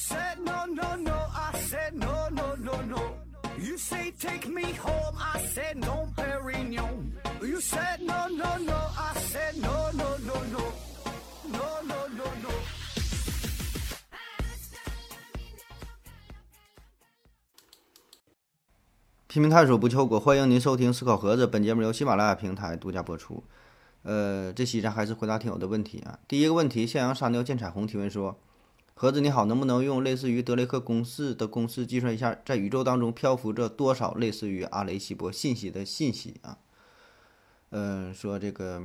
said no no no, I said no no no no. You say take me home, I said no, Perignon. You said no no no, I said no no no no, no no no no. 批评探索不求果，欢迎您收听思考盒子。本节目由喜马拉雅平台独家播出。呃，这期咱还是回答听友的问题啊。第一个问题，向阳沙雕见彩虹提问说：盒子你好，能不能用类似于德雷克公式的公式计算一下，在宇宙当中漂浮着多少类似于阿雷西博信息的信息啊？嗯、说这个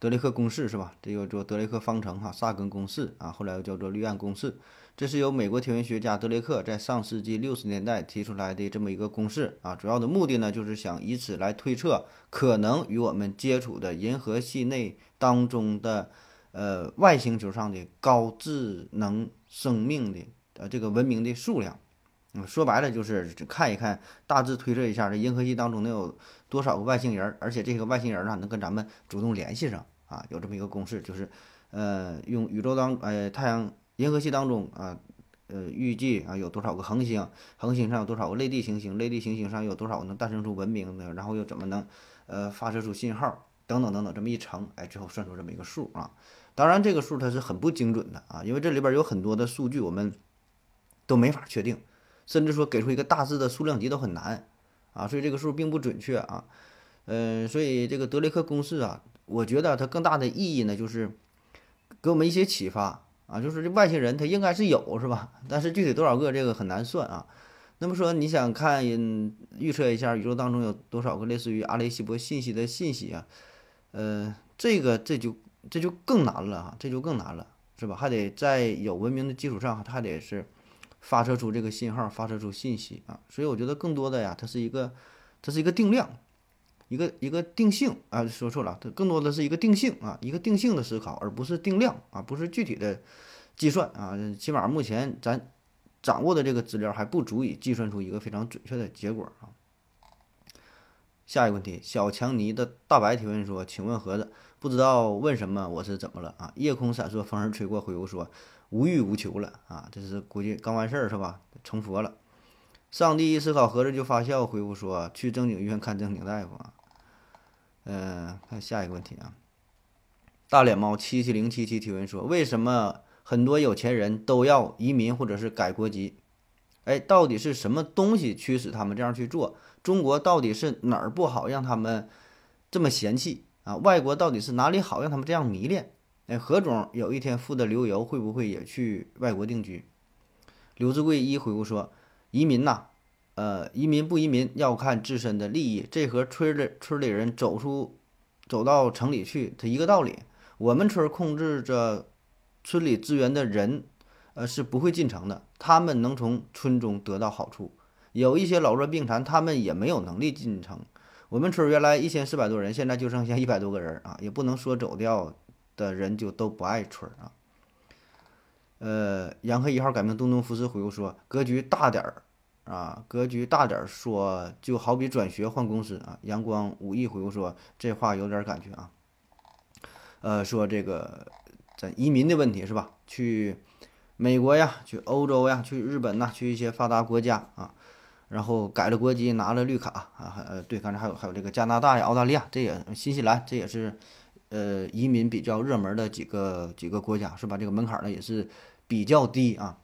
德雷克公式是吧？这个叫德雷克方程哈，萨根公式啊，后来又叫做绿岸公式。这是由美国天文学家德雷克在上世纪六十年代提出来的这么一个公式啊，主要的目的呢，就是想以此来推测可能与我们接触的银河系内当中的呃外星球上的高智能生命的呃这个文明的数量。嗯，说白了就是看一看，大致推测一下这银河系当中能有多少个外星人，而且这个外星人呢能跟咱们主动联系上啊，有这么一个公式，就是呃用宇宙当呃太阳银河系当中啊，呃，预计啊有多少个恒星，恒星上有多少个类地行星，类地行星上有多少能诞生出文明的，然后又怎么能呃发射出信号，等等等等，这么一乘，哎，最后算出这么一个数啊。当然，这个数它是很不精准的啊，因为这里边有很多的数据我们都没法确定，甚至说给出一个大致的数量级都很难啊，所以这个数并不准确啊。嗯、所以这个德雷克公式啊，我觉得它更大的意义呢，就是给我们一些启发。啊，就是这外星人他应该是有是吧？但是具体多少个这个很难算啊。那么说你想看预测一下宇宙当中有多少个类似于阿雷西博信息的信息啊？呃，这个这就这就更难了啊，这就更难了是吧？还得在有文明的基础上，它还得是发射出这个信号，发射出信息啊。所以我觉得更多的呀，它是一个它是一个定量。一个一个定性啊，说错了，它更多的是一个定性啊，一个定性的思考，而不是定量啊，不是具体的计算啊。起码目前咱掌握的这个资料还不足以计算出一个非常准确的结果啊。下一个问题，小强尼的大白提问说：“请问盒子，不知道问什么，我是怎么了啊？”夜空闪烁，风儿吹过，回复说：“无欲无求了啊！”这是估计刚完事儿是吧？成佛了。上帝一思考，合着就发笑，回复说：“去正经医院看正经大夫啊。”嗯，看下一个问题啊。大脸猫七七零七七提问说：“为什么很多有钱人都要移民或者是改国籍？哎，到底是什么东西驱使他们这样去做？中国到底是哪儿不好，让他们这么嫌弃啊？外国到底是哪里好，让他们这样迷恋？哎，何总有一天富得流油，会不会也去外国定居？”刘志贵一回复说：“移民呐。”呃，移民不移民要看自身的利益。这和村里村里人走出，走到城里去，它一个道理。我们村控制着村里资源的人，呃，是不会进城的。他们能从村中得到好处。有一些老弱病残，他们也没有能力进城。我们村原来一千四百多人，现在就剩下一百多个人啊，也不能说走掉的人就都不爱村啊。呃，洋河一号改名东东福斯回复说：“格局大点儿。”啊，格局大点儿说，就好比转学换公司啊。阳光无意回复说，这话有点感觉啊。呃，说这个咱移民的问题是吧？去美国呀，去欧洲呀，去日本呐，去一些发达国家啊，然后改了国籍，拿了绿卡啊，还呃对，刚才还有还有这个加拿大呀、澳大利亚，这也新西兰，这也是呃移民比较热门的几个几个国家是吧？这个门槛呢也是比较低啊。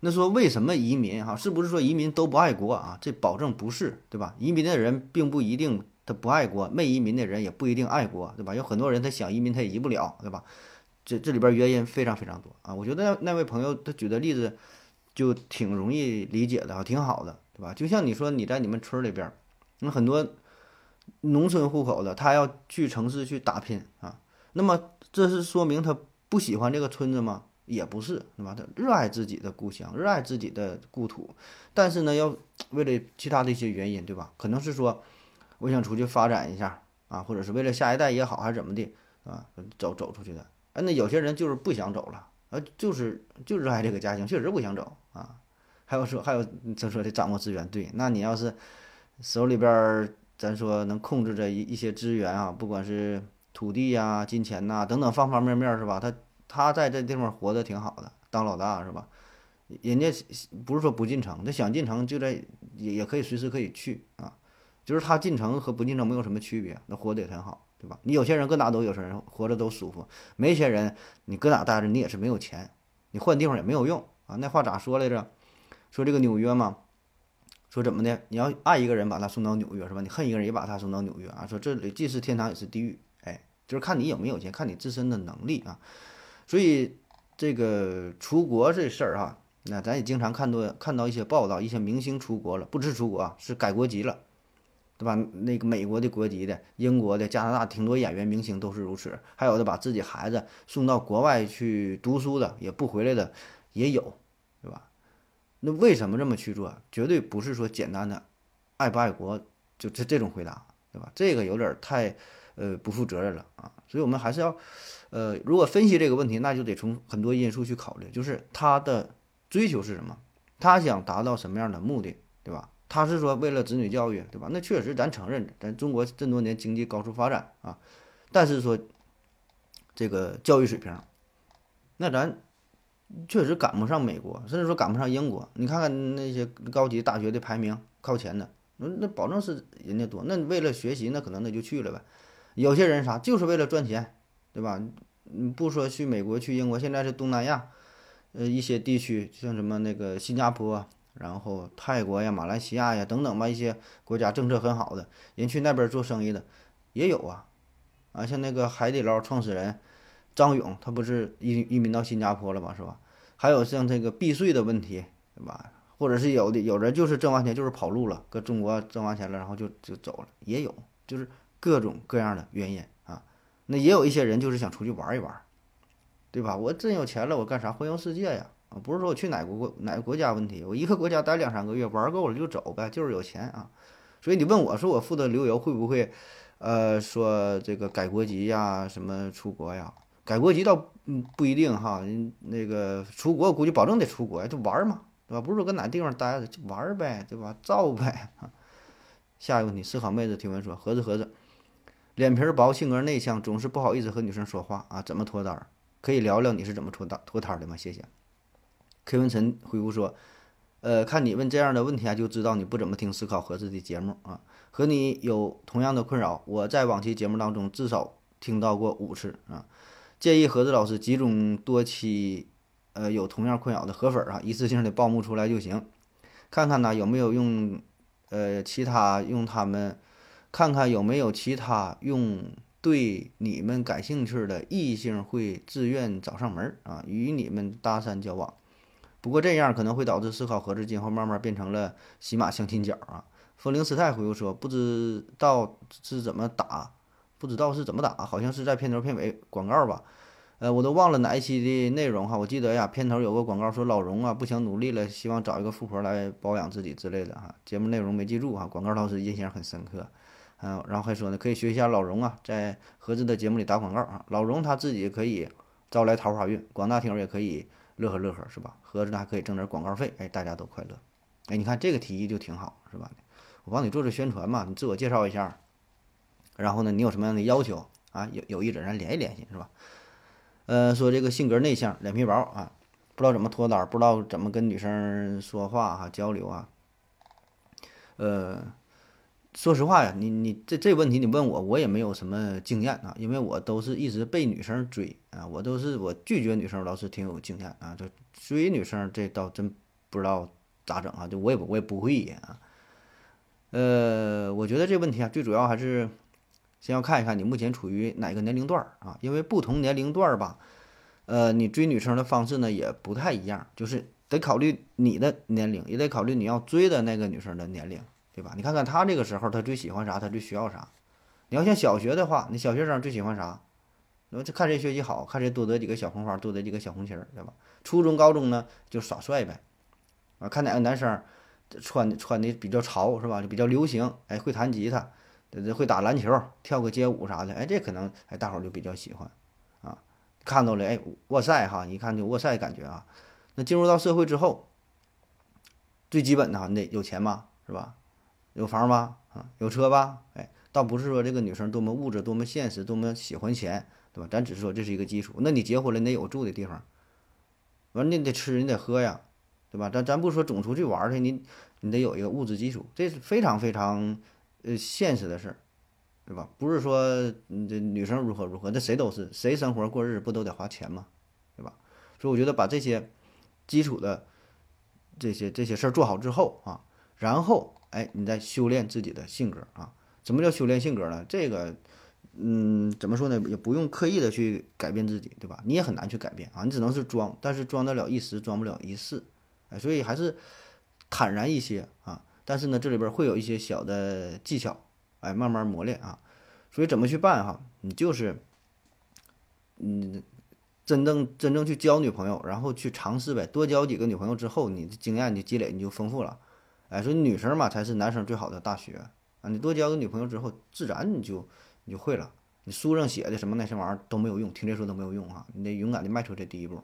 那说为什么移民哈？是不是说移民都不爱国啊？这保证不是，对吧？移民的人并不一定他不爱国，没移民的人也不一定爱国，对吧？有很多人他想移民他也移不了，对吧？这这里边原因非常非常多啊！我觉得那那位朋友他举的例子就挺容易理解的啊，挺好的，对吧？就像你说你在你们村里边，那很多农村户口的他要去城市去打拼啊，那么这是说明他不喜欢这个村子吗？也不是，对吧？他热爱自己的故乡，热爱自己的故土，但是呢，要为了其他的一些原因，对吧？可能是说，我想出去发展一下啊，或者是为了下一代也好，还是怎么的啊，走走出去的。哎，那有些人就是不想走了，啊，就是就热爱这个家乡，确实不想走啊。还有说，还有咱说的掌握资源，对，那你要是手里边儿，咱说能控制着一一些资源啊，不管是土地呀、金钱呐、等等方方面面，是吧？他他在这地方活得挺好的，当老大是吧？人家不是说不进城，他想进城就在也也可以随时可以去啊，就是他进城和不进城没有什么区别，那活得也很好，对吧？你有些人搁哪都有些人活着都舒服，没些人你搁哪待着你也是没有钱，你换地方也没有用啊。那话咋说来着？说这个纽约嘛，说怎么的？你要爱一个人，把他送到纽约是吧？你恨一个人，也把他送到纽约啊。说这里既是天堂也是地狱，哎，就是看你有没有钱，看你自身的能力啊。所以这个出国这事儿哈。那咱也经常看多看到一些报道，一些明星出国了，不是出国啊，是改国籍了，对吧？那个美国的国籍的、英国的、加拿大，挺多演员明星都是如此。还有的把自己孩子送到国外去读书的，也不回来的也有，对吧？那为什么这么去做？绝对不是说简单的爱不爱国，就这这种回答，对吧？这个有点太呃不负责任了啊！所以我们还是要呃，如果分析这个问题，那就得从很多因素去考虑，就是他的。追求是什么？他想达到什么样的目的，对吧？他是说为了子女教育，对吧？那确实，咱承认，咱中国这么多年经济高速发展啊，但是说这个教育水平，那咱确实赶不上美国，甚至说赶不上英国。你看看那些高级大学的排名靠前的，那那保证是人家多。那为了学习，那可能那就去了呗。有些人啥，就是为了赚钱，对吧？嗯，不说去美国、去英国，现在是东南亚。呃，一些地区像什么那个新加坡，然后泰国呀、马来西亚呀等等吧，一些国家政策很好的人去那边做生意的也有啊，啊，像那个海底捞创始人张勇，他不是移移民到新加坡了嘛，是吧？还有像这个避税的问题，对吧？或者是有的有人就是挣完钱就是跑路了，搁中国挣完钱了，然后就就走了，也有，就是各种各样的原因啊。那也有一些人就是想出去玩一玩。对吧？我真有钱了，我干啥环游世界呀？啊，不是说我去哪个国哪个国家问题，我一个国家待两三个月，玩够了就走呗，就是有钱啊。所以你问我说我负责旅游会不会，呃，说这个改国籍呀，什么出国呀？改国籍倒嗯不一定哈，那个出国我估计保证得出国，就玩嘛，对吧？不是说搁哪地方待着就玩呗，对吧？造呗。下一个问题，思考妹子提问说：盒子盒子，脸皮薄，性格内向，总是不好意思和女生说话啊，怎么脱单？可以聊聊你是怎么脱单脱单的吗？谢谢。K 文晨回复说：“呃，看你问这样的问题啊，就知道你不怎么听思考盒子的节目啊。和你有同样的困扰，我在往期节目当中至少听到过五次啊。建议盒子老师集中多期，呃，有同样困扰的河粉啊，一次性的报幕出来就行。看看呢有没有用，呃，其他用他们，看看有没有其他用。”对你们感兴趣的异性会自愿找上门啊，与你们搭讪交往。不过这样可能会导致思考盒子今后慢慢变成了喜马相亲角啊。风铃师太回复说：“不知道是怎么打，不知道是怎么打，好像是在片头片尾广告吧？呃，我都忘了哪一期的内容哈。我记得呀，片头有个广告说老荣啊不想努力了，希望找一个富婆来保养自己之类的哈。节目内容没记住哈，广告倒是印象很深刻。”嗯，然后还说呢，可以学一下老荣啊，在合资的节目里打广告啊。老荣他自己可以招来桃花运，广大听友也可以乐呵乐呵，是吧？盒子呢还可以挣点广告费，哎，大家都快乐。哎，你看这个提议就挺好，是吧？我帮你做做宣传嘛，你自我介绍一下，然后呢，你有什么样的要求啊？有有意者咱联系联系，是吧？呃，说这个性格内向，脸皮薄啊，不知道怎么脱单，不知道怎么跟女生说话哈，交流啊，呃。说实话呀，你你这这问题你问我，我也没有什么经验啊，因为我都是一直被女生追啊，我都是我拒绝女生倒是挺有经验啊，就追女生这倒真不知道咋整啊，就我也我也不会啊。呃，我觉得这问题啊，最主要还是先要看一看你目前处于哪个年龄段儿啊，因为不同年龄段儿吧，呃，你追女生的方式呢也不太一样，就是得考虑你的年龄，也得考虑你要追的那个女生的年龄。对吧？你看看她这个时候，她最喜欢啥？她最需要啥？你要像小学的话，你小学生最喜欢啥？那就看谁学习好看谁多得几个小红花，多得几个小红旗儿，对吧？初中、高中呢，就耍帅呗，啊，看哪个男生穿穿的比较潮，是吧？就比较流行，哎，会弹吉他，会打篮球，跳个街舞啥的，哎，这可能哎大伙儿就比较喜欢，啊，看到了，哎，哇塞哈，一看就哇塞感觉啊。那进入到社会之后，最基本的哈，你得有钱嘛，是吧？有房吧，啊，有车吧，哎，倒不是说这个女生多么物质、多么现实、多么喜欢钱，对吧？咱只是说这是一个基础。那你结婚了，你得有住的地方，完你得吃，你得喝呀，对吧？咱咱不说总出去玩去，你你得有一个物质基础，这是非常非常呃现实的事儿，对吧？不是说这女生如何如何，这谁都是，谁生活过日子不都得花钱吗？对吧？所以我觉得把这些基础的这些这些事儿做好之后啊，然后哎，你再修炼自己的性格啊。什么叫修炼性格呢？这个。嗯，怎么说呢？也不用刻意的去改变自己，对吧？你也很难去改变啊，你只能是装，但是装得了一时，装不了一世，哎，所以还是坦然一些啊。但是呢，这里边会有一些小的技巧，哎，慢慢磨练啊。所以怎么去办哈？你就是，嗯，真正真正去交女朋友，然后去尝试呗，多交几个女朋友之后，你的经验你积累你就丰富了，哎，所以女生嘛才是男生最好的大学啊。你多交个女朋友之后，自然你就。你就会了，你书上写的什么那些玩意儿都没有用，听这说都没有用啊！你得勇敢的迈出这第一步。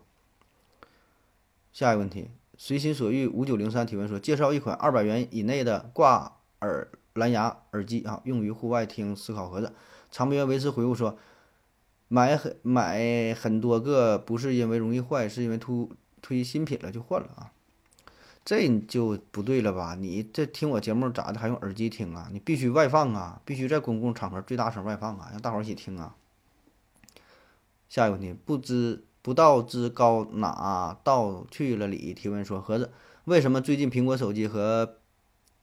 下一个问题，随心所欲五九零三提问说，介绍一款二百元以内的挂耳蓝牙耳机啊，用于户外听思考盒子。长边维持回复说，买很买很多个，不是因为容易坏，是因为突推新品了就换了啊。这就不对了吧？你这听我节目咋的还用耳机听啊？你必须外放啊，必须在公共场合最大声外放啊，让大伙一起听啊。下一个问题，不知不道之高哪道去了里提问说，盒子为什么最近苹果手机和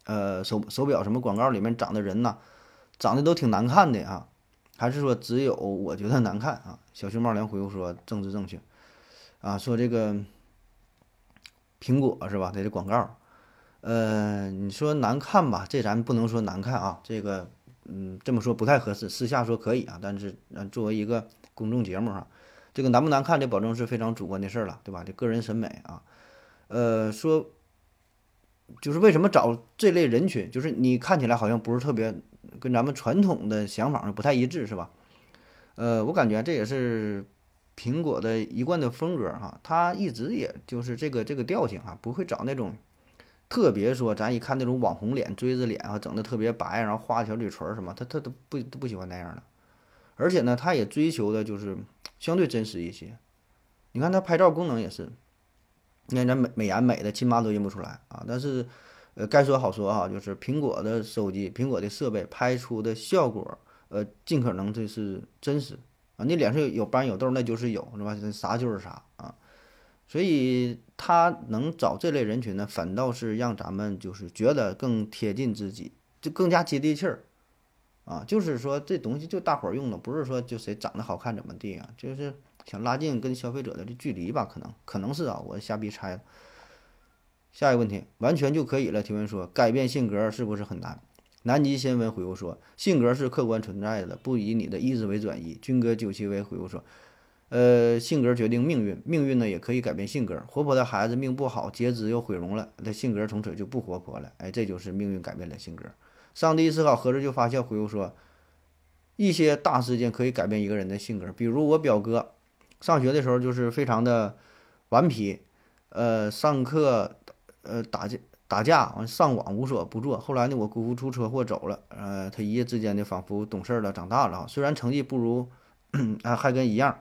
呃手手表什么广告里面长的人呢，长得都挺难看的啊？还是说只有我觉得难看啊？小熊猫连回复说政治正确啊，说这个。苹果是吧？它的广告，呃，你说难看吧？这咱不能说难看啊，这个，嗯，这么说不太合适。私下说可以啊，但是，呃，作为一个公众节目哈，这个难不难看，这保证是非常主观的事儿了，对吧？这个人审美啊，呃，说，就是为什么找这类人群？就是你看起来好像不是特别跟咱们传统的想法不太一致，是吧？呃，我感觉这也是。苹果的一贯的风格哈，它一直也就是这个这个调性啊，不会找那种特别说咱一看那种网红脸、锥子脸啊，整的特别白，然后画小嘴唇什么，他他都不都不喜欢那样的。而且呢，他也追求的就是相对真实一些。你看它拍照功能也是，你看咱美美颜美的亲妈都认不出来啊。但是呃，该说好说哈，就是苹果的手机、苹果的设备拍出的效果，呃，尽可能这是真实。啊，你脸上有斑有痘，那就是有，是吧？啥就是啥啊，所以它能找这类人群呢，反倒是让咱们就是觉得更贴近自己，就更加接地气儿啊。就是说这东西就大伙儿用的，不是说就谁长得好看怎么地啊，就是想拉近跟消费者的这距离吧？可能可能是啊，我瞎逼猜。下一个问题，完全就可以了。提问说，改变性格是不是很难？南极新闻回复说：“性格是客观存在的，不以你的意志为转移。”军哥九七为回复说：“呃，性格决定命运，命运呢也可以改变性格。活泼的孩子命不好，截肢又毁容了，他性格从此就不活泼了。哎，这就是命运改变了性格。”上帝思考合着就发现回复说：“一些大事件可以改变一个人的性格，比如我表哥上学的时候就是非常的顽皮，呃，上课呃打架。”打架完上网无所不做，后来呢，我姑父出车祸走了，呃，他一夜之间呢，仿佛懂事了，长大了虽然成绩不如，啊，还跟一样，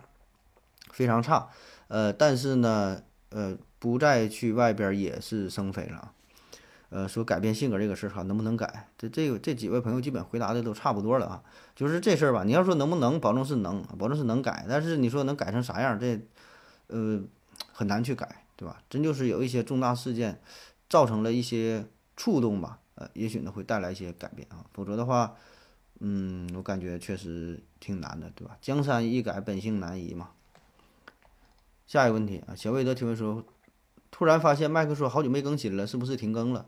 非常差，呃，但是呢，呃，不再去外边也是生非了，呃，说改变性格这个事儿哈，能不能改？这这个这几位朋友基本回答的都差不多了啊，就是这事儿吧，你要说能不能，保证是能，保证是能改，但是你说能改成啥样，这，呃，很难去改，对吧？真就是有一些重大事件。造成了一些触动吧，呃，也许呢会带来一些改变啊，否则的话，嗯，我感觉确实挺难的，对吧？江山易改，本性难移嘛。下一个问题啊，小魏德提问说，突然发现麦克说好久没更新了，是不是停更了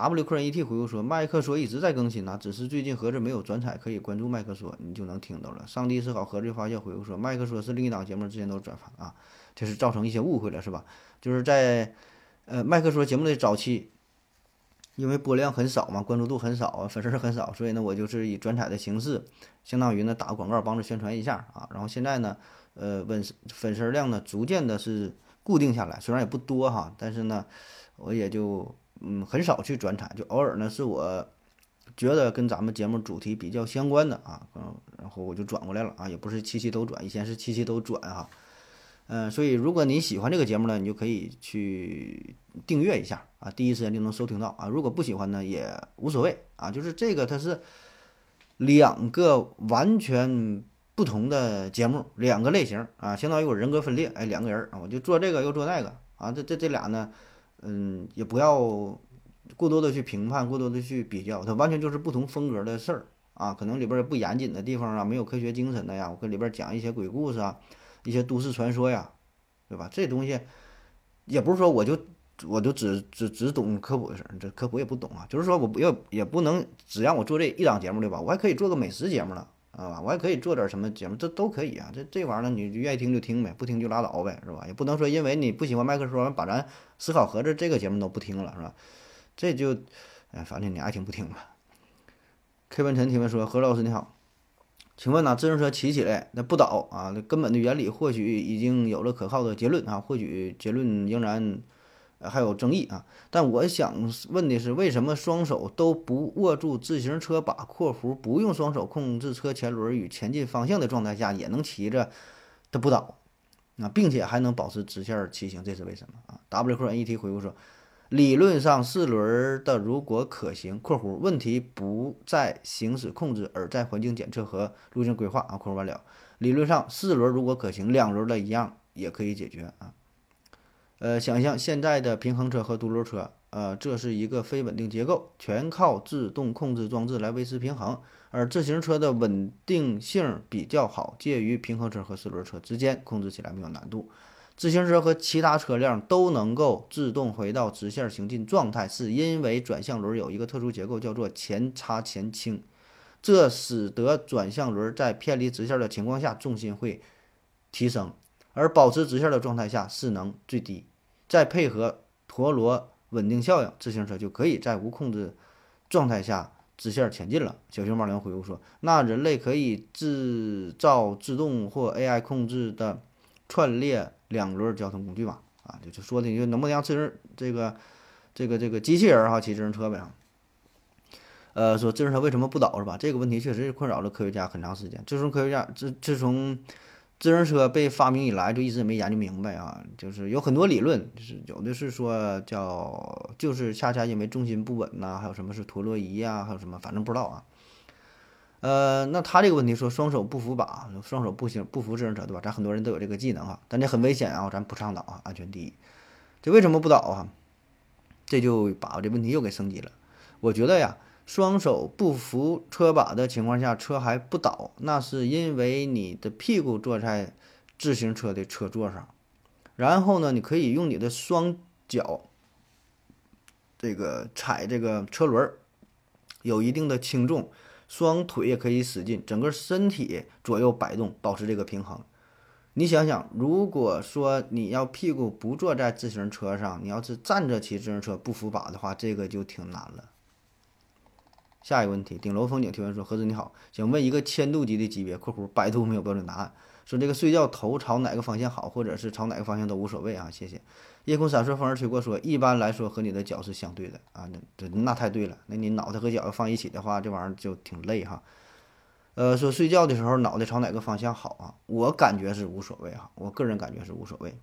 ？W 客人 ET 回复说，麦克说一直在更新呐，只是最近盒子没有转采，可以关注麦克说，你就能听到了。上帝是好，盒子发现回复说，麦克说是另一档节目，之前都转发啊，这是造成一些误会了，是吧？就是在。呃，麦克说节目的早期，因为播量很少嘛，关注度很少啊，粉丝很少，所以呢，我就是以转采的形式，相当于呢打个广告，帮着宣传一下啊。然后现在呢，呃，粉粉丝量呢逐渐的是固定下来，虽然也不多哈，但是呢，我也就嗯很少去转采，就偶尔呢是我觉得跟咱们节目主题比较相关的啊，嗯，然后我就转过来了啊，也不是期期都转，以前是期期都转哈。嗯，所以如果你喜欢这个节目呢，你就可以去订阅一下啊，第一时间就能收听到啊。如果不喜欢呢，也无所谓啊，就是这个它是两个完全不同的节目，两个类型啊，相当于我人格分裂，哎，两个人啊，我就做这个又做那个啊，这这这俩呢，嗯，也不要过多的去评判，过多的去比较，它完全就是不同风格的事儿啊，可能里边不严谨的地方啊，没有科学精神的呀，我跟里边讲一些鬼故事啊。一些都市传说呀，对吧？这东西也不是说我就我就只只只懂科普的事儿，这科普也不懂啊。就是说我不要也不能只让我做这一档节目对吧？我还可以做个美食节目了啊，我还可以做点什么节目，这都可以啊。这这玩意儿呢，你愿意听就听呗，不听就拉倒呗，是吧？也不能说因为你不喜欢麦克说把咱思考盒子这个节目都不听了，是吧？这就哎，反正你爱听不听吧。K 文晨提问说：何老师你好。请问呢？自行车骑起来那不倒啊？那根本的原理或许已经有了可靠的结论啊，或许结论仍然还有争议啊。但我想问的是，为什么双手都不握住自行车把（括弧不用双手控制车前轮与前进方向的状态下）也能骑着它不倒啊，并且还能保持直线骑行？这是为什么啊？WQNET 回复说。理论上四轮的如果可行（括弧问题不在行驶控制，而在环境检测和路径规划）啊，括弧完了。理论上四轮如果可行，两轮的一样也可以解决啊。呃，想象现在的平衡车和独轮车，呃，这是一个非稳定结构，全靠自动控制装置来维持平衡，而自行车的稳定性比较好，介于平衡车和四轮车之间，控制起来没有难度。自行车和其他车辆都能够自动回到直线行进状态，是因为转向轮有一个特殊结构，叫做前叉前倾，这使得转向轮在偏离直线的情况下重心会提升，而保持直线的状态下势能最低。再配合陀螺稳定效应，自行车就可以在无控制状态下直线前进了。小熊猫粮回复说：“那人类可以制造自动或 AI 控制的串列。”两轮交通工具嘛，啊，就就说的，你就能不能让自行这个这个这个机器人哈骑自行车呗？呃，说自行车为什么不倒是吧？这个问题确实是困扰了科学家很长时间。自从科学家自自从自行车被发明以来，就一直没研究明白啊。就是有很多理论，就是有的是说叫就是恰恰因为重心不稳呐，还有什么是陀螺仪呀，还有什么反正不知道啊。呃，那他这个问题说双手不扶把，双手不行不扶自行车，对吧？咱很多人都有这个技能啊，但这很危险啊，咱不倡导啊，安全第一。这为什么不倒啊？这就把这问题又给升级了。我觉得呀，双手不扶车把的情况下，车还不倒，那是因为你的屁股坐在自行车的车座上，然后呢，你可以用你的双脚这个踩这个车轮，有一定的轻重。双腿也可以使劲，整个身体左右摆动，保持这个平衡。你想想，如果说你要屁股不坐在自行车上，你要是站着骑自行车不扶把的话，这个就挺难了。下一个问题，顶楼风景提问说：何子你好，想问一个千度级的级别（括弧百度没有标准答案），说这个睡觉头朝哪个方向好，或者是朝哪个方向都无所谓啊，谢谢。夜空闪烁，风儿吹过。说一般来说和你的脚是相对的啊，那这那太对了。那你脑袋和脚要放一起的话，这玩意儿就挺累哈。呃，说睡觉的时候脑袋朝哪个方向好啊？我感觉是无所谓哈，我个人感觉是无所谓。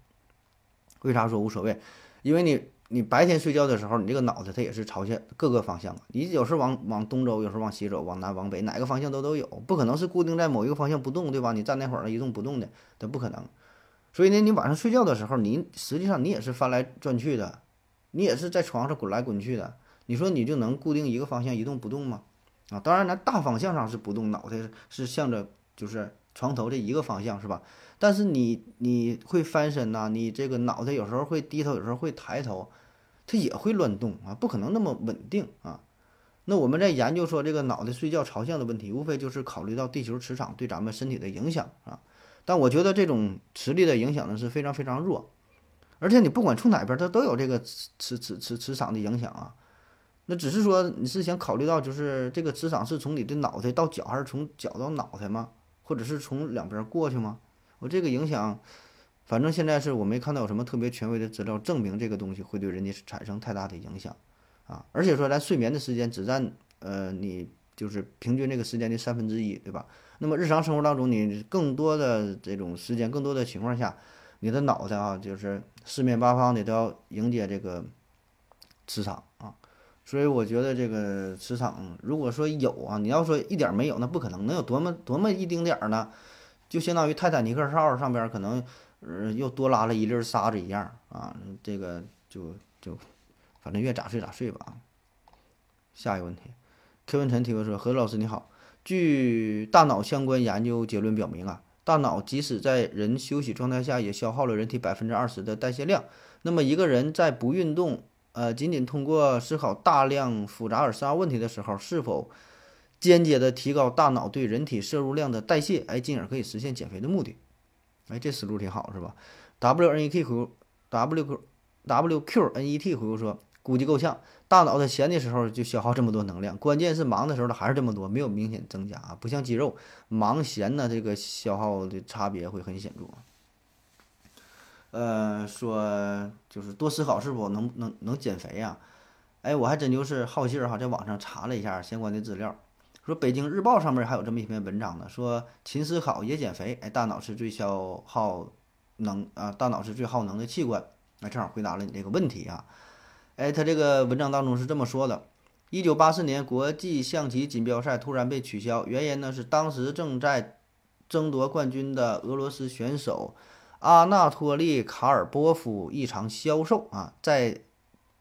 为啥说无所谓？因为你你白天睡觉的时候，你这个脑袋它也是朝向各个方向你有时候往往东走，有时候往西走，往南往北，哪个方向都都有，不可能是固定在某一个方向不动，对吧？你站那会儿一动不动的，它不可能。所以呢，你晚上睡觉的时候，你实际上你也是翻来转去的，你也是在床上滚来滚去的。你说你就能固定一个方向一动不动吗？啊，当然咱大方向上是不动，脑袋是向着就是床头这一个方向是吧？但是你你会翻身呐，你这个脑袋有时候会低头，有时候会抬头，它也会乱动啊，不可能那么稳定啊。那我们在研究说这个脑袋睡觉朝向的问题，无非就是考虑到地球磁场对咱们身体的影响啊。但我觉得这种磁力的影响呢是非常非常弱，而且你不管从哪边，它都有这个磁磁磁磁磁场的影响啊。那只是说你是想考虑到，就是这个磁场是从你的脑袋到脚，还是从脚到脑袋吗？或者是从两边过去吗？我这个影响，反正现在是我没看到有什么特别权威的资料证明这个东西会对人家产生太大的影响啊。而且说咱睡眠的时间只占呃你就是平均这个时间的三分之一，对吧？那么日常生活当中，你更多的这种时间，更多的情况下，你的脑袋啊，就是四面八方的都要迎接这个磁场啊。所以我觉得这个磁场，如果说有啊，你要说一点没有，那不可能，能有多么多么一丁点儿呢？就相当于泰坦尼克号上边可能，呃，又多拉了一粒沙子一样啊。这个就就，反正越咋睡咋睡吧啊。下一个问题，K 文晨提问说：何老师你好，据大脑相关研究结论表明啊，大脑即使在人休息状态下，也消耗了人体百分之二十的代谢量。那么一个人在不运动。呃，仅仅通过思考大量复杂而深奥问题的时候，是否间接的提高大脑对人体摄入量的代谢，哎，进而可以实现减肥的目的？哎，这思路挺好，是吧？W N E T 回 W Q W Q N E T 回复说，估计够呛。大脑在闲的时候就消耗这么多能量，关键是忙的时候它还是这么多，没有明显增加啊，不像肌肉忙闲呢，这个消耗的差别会很显著。呃，说就是多思考是否能能能减肥呀？哎，我还真就是好信儿哈，在网上查了一下相关的资料，说北京日报上面还有这么一篇文章呢，说勤思考也减肥。哎，大脑是最消耗能啊，大脑是最耗能的器官。那正好回答了你这个问题啊。哎，他这个文章当中是这么说的：一九八四年国际象棋锦标赛突然被取消，原因呢是当时正在争夺冠军的俄罗斯选手。阿纳托利·卡尔波夫异常消瘦啊，在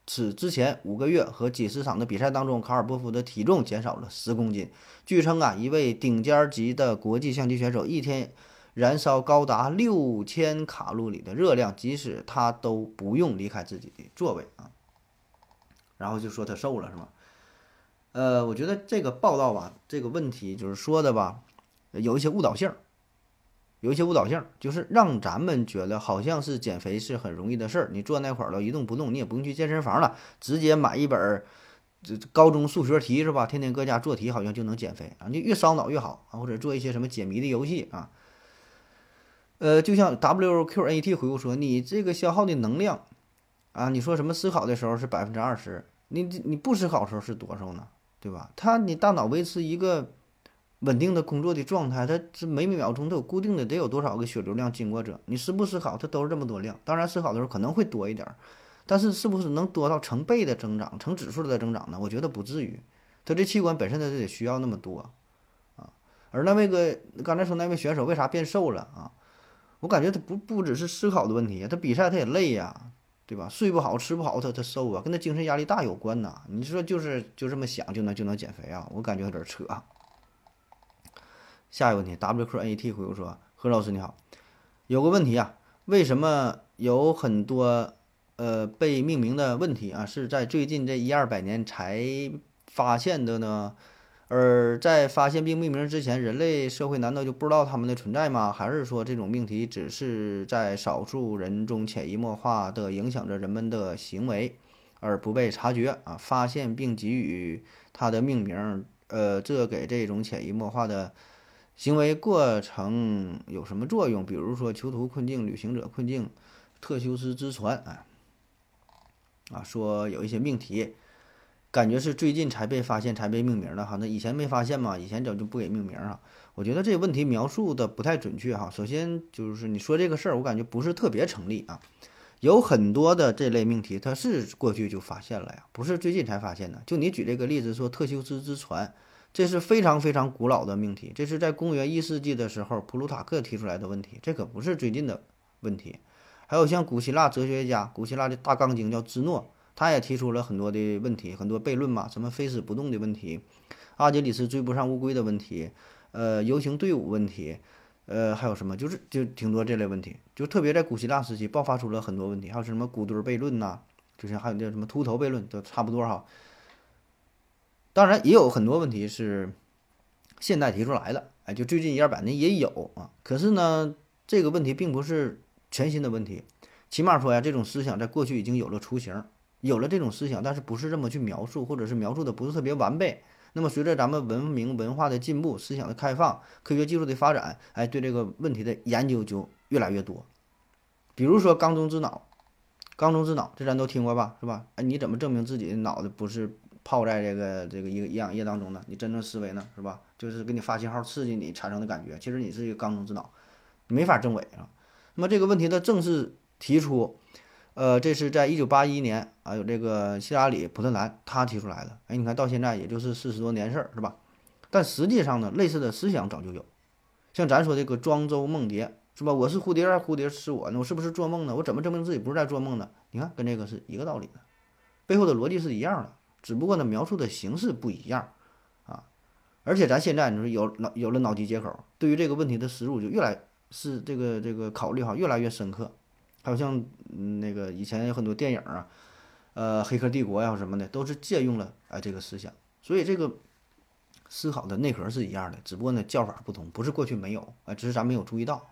此之前五个月和几十场的比赛当中，卡尔波夫的体重减少了十公斤。据称啊，一位顶尖级的国际象棋选手一天燃烧高达六千卡路里的热量，即使他都不用离开自己的座位啊。然后就说他瘦了是吗？呃，我觉得这个报道吧，这个问题就是说的吧，有一些误导性。有一些误导性，就是让咱们觉得好像是减肥是很容易的事儿。你坐那块儿了，一动不动，你也不用去健身房了，直接买一本这高中数学题是吧？天天搁家做题，好像就能减肥啊！你越烧脑越好啊，或者做一些什么解谜的游戏啊。呃，就像 WQNET 回复说，你这个消耗的能量啊，你说什么思考的时候是百分之二十，你你不思考的时候是多少呢？对吧？它你大脑维持一个。稳定的工作的状态，它是每每秒钟都有固定的，得有多少个血流量经过者？你思不思考，它都是这么多量。当然，思考的时候可能会多一点，但是是不是能多到成倍的增长、成指数的增长呢？我觉得不至于。它这器官本身它就得需要那么多啊。而那位个刚才说那位选手为啥变瘦了啊？我感觉他不不只是思考的问题，他比赛他也累呀，对吧？睡不好、吃不好，他他瘦啊，跟他精神压力大有关呐。你说就是就这么想就能就能减肥啊？我感觉有点扯。下一个问题，WQNET 回复说：“何老师你好，有个问题啊，为什么有很多呃被命名的问题啊是在最近这一二百年才发现的呢？而在发现并命名之前，人类社会难道就不知道它们的存在吗？还是说这种命题只是在少数人中潜移默化的影响着人们的行为，而不被察觉啊？发现并给予它的命名，呃，这给这种潜移默化的。”行为过程有什么作用？比如说囚徒困境、旅行者困境、特修斯之船，哎，啊，说有一些命题，感觉是最近才被发现、才被命名的哈。那以前没发现嘛？以前早就不给命名啊。我觉得这个问题描述的不太准确哈。首先就是你说这个事儿，我感觉不是特别成立啊。有很多的这类命题，它是过去就发现了呀，不是最近才发现的。就你举这个例子说特修斯之船。这是非常非常古老的命题，这是在公元一世纪的时候普鲁塔克提出来的问题，这可不是最近的问题。还有像古希腊哲学家，古希腊的大纲经叫芝诺，他也提出了很多的问题，很多悖论嘛，什么非死不动的问题，阿基里斯追不上乌龟的问题，呃，游行队伍问题，呃，还有什么，就是就挺多这类问题，就特别在古希腊时期爆发出了很多问题，还有什么古堆悖论呐，就像还有那什么秃头悖论，都差不多哈。当然也有很多问题是现代提出来的，哎，就最近一二百年也有啊。可是呢，这个问题并不是全新的问题，起码说呀，这种思想在过去已经有了雏形，有了这种思想，但是不是这么去描述，或者是描述的不是特别完备。那么随着咱们文明文化的进步，思想的开放，科学技术的发展，哎，对这个问题的研究就越来越多。比如说缸中之脑，缸中之脑，这咱都听过吧，是吧？哎，你怎么证明自己的脑子不是？泡在这个这个一个营养液当中呢，你真正思维呢，是吧？就是给你发信号刺激你产生的感觉，其实你是一个缸中之脑，没法证伪啊。那么这个问题的正式提出，呃，这是在一九八一年啊，有这个希拉里·普特兰他提出来的。哎，你看到现在也就是四十多年事儿，是吧？但实际上呢，类似的思想早就有，像咱说这个庄周梦蝶，是吧？我是蝴蝶，蝴蝶是我呢？我是不是做梦呢？我怎么证明自己不是在做梦呢？你看，跟这个是一个道理的，背后的逻辑是一样的，只不过呢，描述的形式不一样啊。而且咱现在你说有脑有了脑机接口，对于这个问题的思路就越来是这个这个考虑哈越来越深刻。还有像那个以前有很多电影啊，呃，《黑客帝国》呀什么的，都是借用了哎这个思想，所以这个。思考的内核是一样的，只不过呢叫法不同，不是过去没有啊，只是咱没有注意到。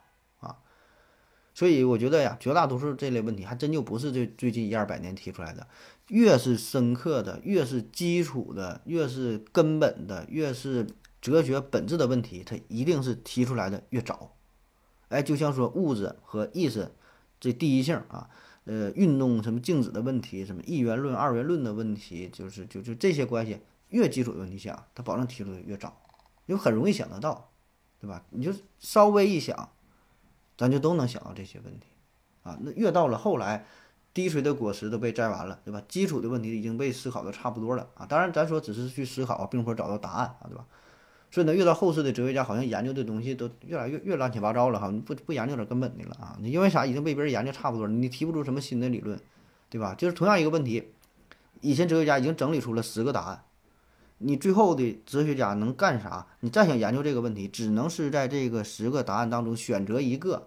所以我觉得呀，绝大多数这类问题还真就不是这最近一二百年提出来的，越是深刻的，越是基础的，越是根本的，越是哲学本质的问题，它一定是提出来的越早。哎，就像说物质和意识这第一性啊，呃，运动什么静止的问题，什么一元论、二元论的问题，就是就就这些关系。越基础的问题想，它保证提出的越早，因为很容易想得到，对吧？你就稍微一想，咱就都能想到这些问题，啊，那越到了后来，低垂的果实都被摘完了，对吧？基础的问题已经被思考的差不多了啊。当然，咱说只是去思考，并不是找到答案啊，对吧？所以呢，越到后世的哲学家，好像研究的东西都越来越越乱七八糟了哈，不不研究点根本的了啊？你因为啥？已经被别人研究差不多了，你提不出什么新的理论，对吧？就是同样一个问题，以前哲学家已经整理出了十个答案。你最后的哲学家能干啥？你再想研究这个问题，只能是在这个十个答案当中选择一个，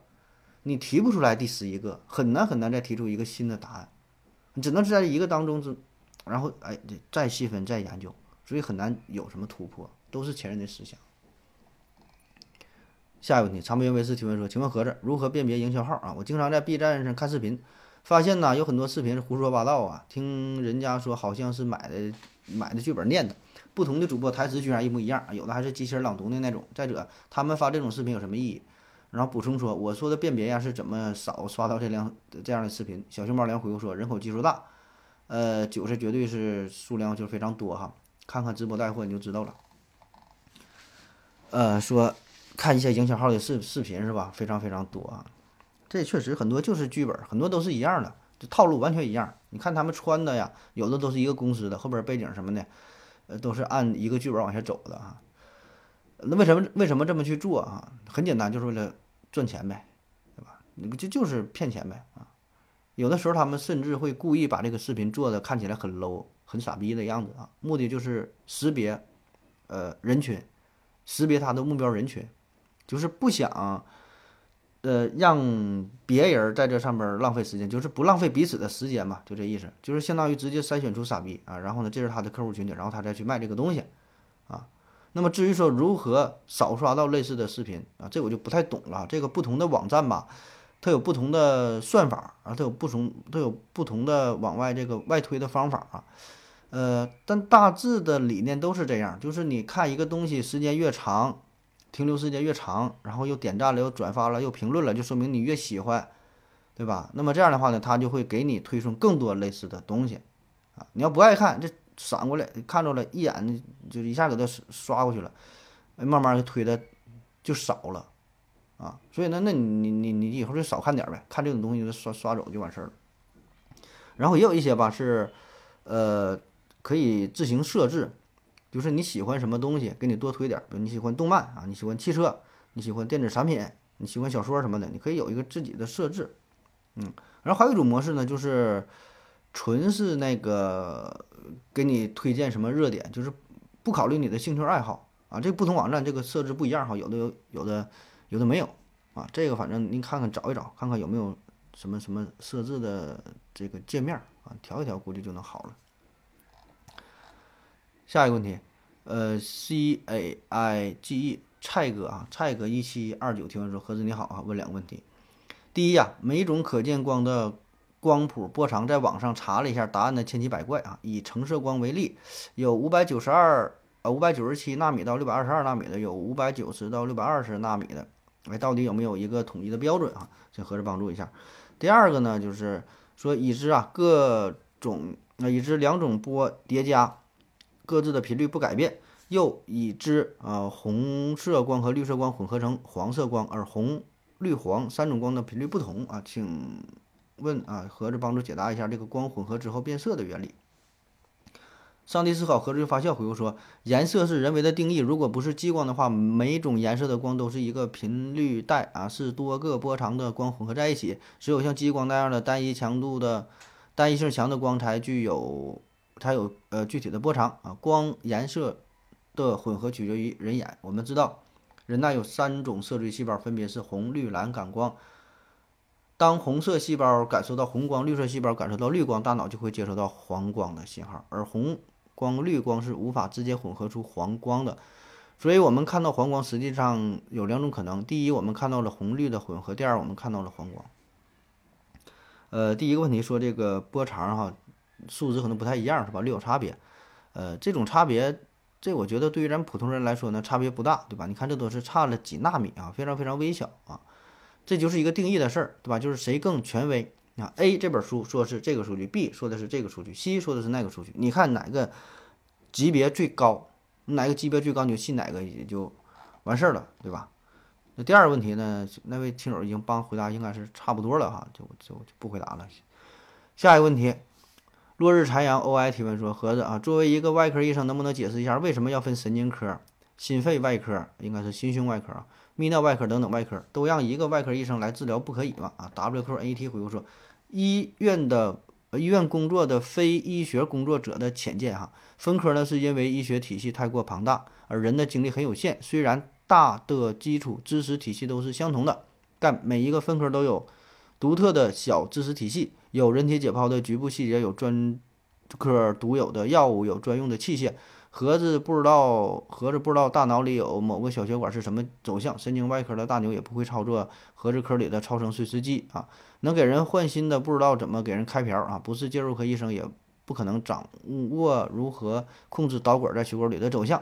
你提不出来第十一个，很难很难再提出一个新的答案，你只能是在一个当中之，然后哎，再细分再研究，所以很难有什么突破，都是前人的思想。下一个问题，长边卫视提问说：“请问盒子如何辨别营销号啊？我经常在 B 站上看视频，发现呢有很多视频是胡说八道啊，听人家说好像是买的买的剧本念的。”不同的主播台词居然一模一样，有的还是机器人朗读的那种。再者，他们发这种视频有什么意义？然后补充说，我说的辨别呀是怎么少刷到这样这样的视频？小熊猫连回复说，人口基数大，呃，韭菜绝对是数量就非常多哈。看看直播带货你就知道了。呃，说看一些营销号的视视频是吧？非常非常多啊。这确实很多就是剧本，很多都是一样的，就套路完全一样。你看他们穿的呀，有的都是一个公司的，后边背景什么的。呃，都是按一个剧本往下走的啊。那为什么为什么这么去做啊？很简单，就是为了赚钱呗，对吧？那个就就是骗钱呗啊。有的时候他们甚至会故意把这个视频做的看起来很 low、很傻逼的样子啊，目的就是识别呃人群，识别他的目标人群，就是不想。呃，让别人在这上边浪费时间，就是不浪费彼此的时间嘛，就这意思，就是相当于直接筛选出傻逼啊，然后呢，这是他的客户群体，然后他再去卖这个东西，那么至于说如何少刷到类似的视频啊，这我就不太懂了。这个不同的网站吧，它有不同的算法啊，它有不同都有不同的往外这个外推的方法啊，呃，但大致的理念都是这样，就是你看一个东西时间越长。停留时间越长，然后又点赞了，又转发了，又评论了，就说明你越喜欢，对吧？那么这样的话呢，它就会给你推送更多类似的东西，啊，你要不爱看，这闪过来看着了一眼就一下给他刷过去了，慢慢就推的就少了，啊，所以呢，那你你你以后就少看点呗，看这种东西就刷刷走就完事儿了。然后也有一些吧是，呃，可以自行设置。就是你喜欢什么东西，给你多推点。比如你喜欢动漫啊，你喜欢汽车，你喜欢电子产品，你喜欢小说什么的，你可以有一个自己的设置。嗯，然后还有一种模式呢，就是纯是那个给你推荐什么热点，就是不考虑你的兴趣爱好啊。这不同网站这个设置不一样哈，有的有，有的有的没有啊。这个反正您看看找一找，看看有没有什么什么设置的这个界面啊，调一调估计就能好了。下一个问题，呃，C A I G E 蔡哥啊，蔡哥一七二九提问说：何子你好啊，问两个问题。第一呀，每种可见光的光谱波长，在网上查了一下，答案呢千奇百怪啊。以橙色光为例，有五百九十二呃五百九十七纳米到六百二十二纳米的，有五百九十到六百二十纳米的，哎，到底有没有一个统一的标准啊？请何子帮助一下。第二个呢，就是说已知啊各种那已知两种波叠加。各自的频率不改变，又已知啊红色光和绿色光混合成黄色光，而红绿、黄三种光的频率不同啊，请问啊，盒子帮助解答一下这个光混合之后变色的原理。上帝思考，盒子就发笑回复说：颜色是人为的定义，如果不是激光的话，每种颜色的光都是一个频率带啊，是多个波长的光混合在一起，只有像激光那样的单一强度的、单一性强的光才具有才有呃具体的波长啊。光颜色的混合取决于人眼，我们知道。人呐有三种色锥细胞，分别是红、绿、蓝感光。当红色细胞感受到红光，绿色细胞感受到绿光，大脑就会接收到黄光的信号。而红光、绿光是无法直接混合出黄光的。所以，我们看到黄光实际上有两种可能：第一，我们看到了红绿的混合；第二，我们看到了黄光。呃，第一个问题说这个波长哈，数值可能不太一样，是吧？略有差别。呃，这种差别。这我觉得对于咱普通人来说呢，差别不大，对吧？你看这都是差了几纳米啊，非常非常微小啊，这就是一个定义的事儿，对吧？就是谁更权威啊？A 这本书说是这个数据，B 说的是这个数据，C 说的是那个数据，你看哪个级别最高，哪个级别最高你就信哪个也就完事儿了，对吧？那第二个问题呢，那位听友已经帮回答，应该是差不多了哈，就就就不回答了。下一个问题。落日残阳 OI 提问说：“盒子啊，作为一个外科医生，能不能解释一下为什么要分神经科、心肺外科，应该是心胸外科啊、泌尿外科等等外科，都让一个外科医生来治疗，不可以吗？”啊，WQAT 回复说：“医院的医院工作的非医学工作者的浅见哈，分科呢是因为医学体系太过庞大，而人的精力很有限。虽然大的基础知识体系都是相同的，但每一个分科都有独特的小知识体系。”有人体解剖的局部细节，有专科独有的药物，有专用的器械。盒子不知道，盒子不知道大脑里有某个小血管是什么走向。神经外科的大牛也不会操作盒子科里的超声碎石机啊，能给人换心的不知道怎么给人开瓢啊，不是介入科医生也不可能掌握如何控制导管在血管里的走向。